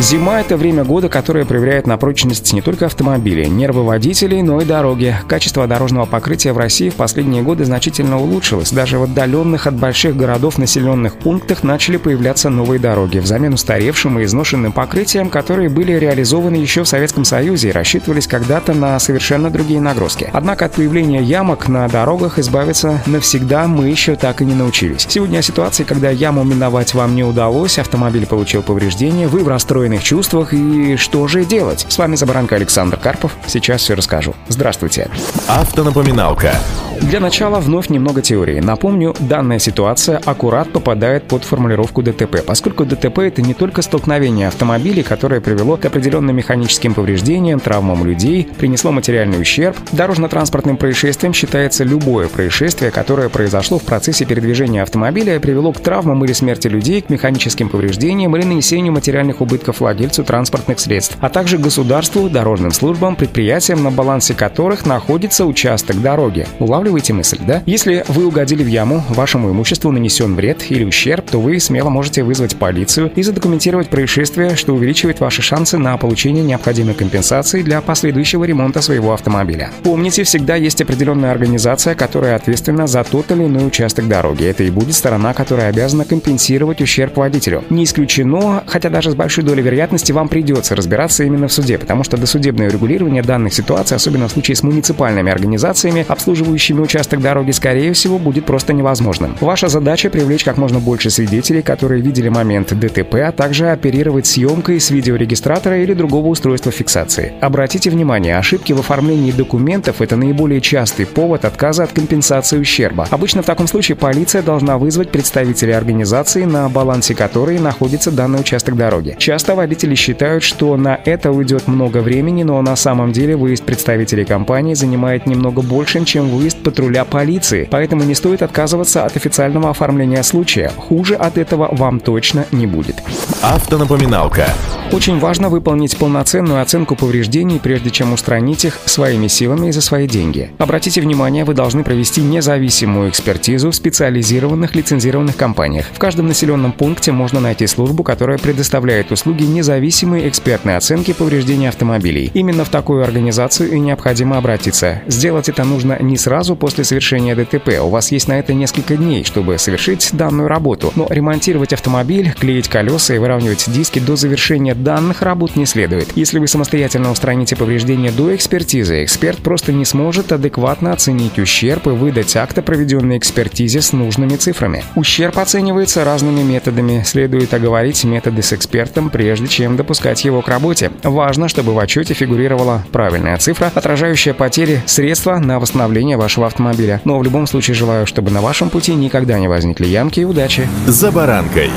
Зима – это время года, которое проверяет на прочность не только автомобилей, нервы водителей, но и дороги. Качество дорожного покрытия в России в последние годы значительно улучшилось. Даже в отдаленных от больших городов населенных пунктах начали появляться новые дороги взамен устаревшим и изношенным покрытиям, которые были реализованы еще в Советском Союзе и рассчитывались когда-то на совершенно другие нагрузки. Однако от появления ямок на дорогах избавиться навсегда мы еще так и не научились. Сегодня о ситуации, когда яму миновать вам не удалось, автомобиль получил повреждения, вы в расстроенном расстроенных чувствах и что же делать? С вами Забаранка Александр Карпов. Сейчас все расскажу. Здравствуйте. Автонапоминалка. Для начала вновь немного теории. Напомню, данная ситуация аккурат попадает под формулировку ДТП, поскольку ДТП — это не только столкновение автомобилей, которое привело к определенным механическим повреждениям, травмам людей, принесло материальный ущерб. Дорожно-транспортным происшествием считается любое происшествие, которое произошло в процессе передвижения автомобиля и привело к травмам или смерти людей, к механическим повреждениям или нанесению материальных убытков владельцу транспортных средств, а также государству, дорожным службам, предприятиям, на балансе которых находится участок дороги. Улавливаете Улавливаете мысль, да? Если вы угодили в яму, вашему имуществу нанесен вред или ущерб, то вы смело можете вызвать полицию и задокументировать происшествие, что увеличивает ваши шансы на получение необходимой компенсации для последующего ремонта своего автомобиля. Помните, всегда есть определенная организация, которая ответственна за тот или иной участок дороги. Это и будет сторона, которая обязана компенсировать ущерб водителю. Не исключено, хотя даже с большой долей вероятности вам придется разбираться именно в суде, потому что досудебное регулирование данных ситуаций, особенно в случае с муниципальными организациями, обслуживающими участок дороги, скорее всего, будет просто невозможным. Ваша задача привлечь как можно больше свидетелей, которые видели момент ДТП, а также оперировать съемкой с видеорегистратора или другого устройства фиксации. Обратите внимание, ошибки в оформлении документов – это наиболее частый повод отказа от компенсации ущерба. Обычно в таком случае полиция должна вызвать представителей организации, на балансе которой находится данный участок дороги. Часто водители считают, что на это уйдет много времени, но на самом деле выезд представителей компании занимает немного больше, чем выезд патруля полиции, поэтому не стоит отказываться от официального оформления случая. Хуже от этого вам точно не будет. Автонапоминалка. Очень важно выполнить полноценную оценку повреждений, прежде чем устранить их своими силами и за свои деньги. Обратите внимание, вы должны провести независимую экспертизу в специализированных лицензированных компаниях. В каждом населенном пункте можно найти службу, которая предоставляет услуги независимой экспертной оценки повреждений автомобилей. Именно в такую организацию и необходимо обратиться. Сделать это нужно не сразу после совершения ДТП. У вас есть на это несколько дней, чтобы совершить данную работу. Но ремонтировать автомобиль, клеить колеса и выравнивать диски до завершения данных работ не следует. Если вы самостоятельно устраните повреждения до экспертизы, эксперт просто не сможет адекватно оценить ущерб и выдать акт о проведенной экспертизе с нужными цифрами. Ущерб оценивается разными методами. Следует оговорить методы с экспертом, прежде чем допускать его к работе. Важно, чтобы в отчете фигурировала правильная цифра, отражающая потери средства на восстановление вашего автомобиля. Но в любом случае желаю, чтобы на вашем пути никогда не возникли ямки и удачи. За баранкой.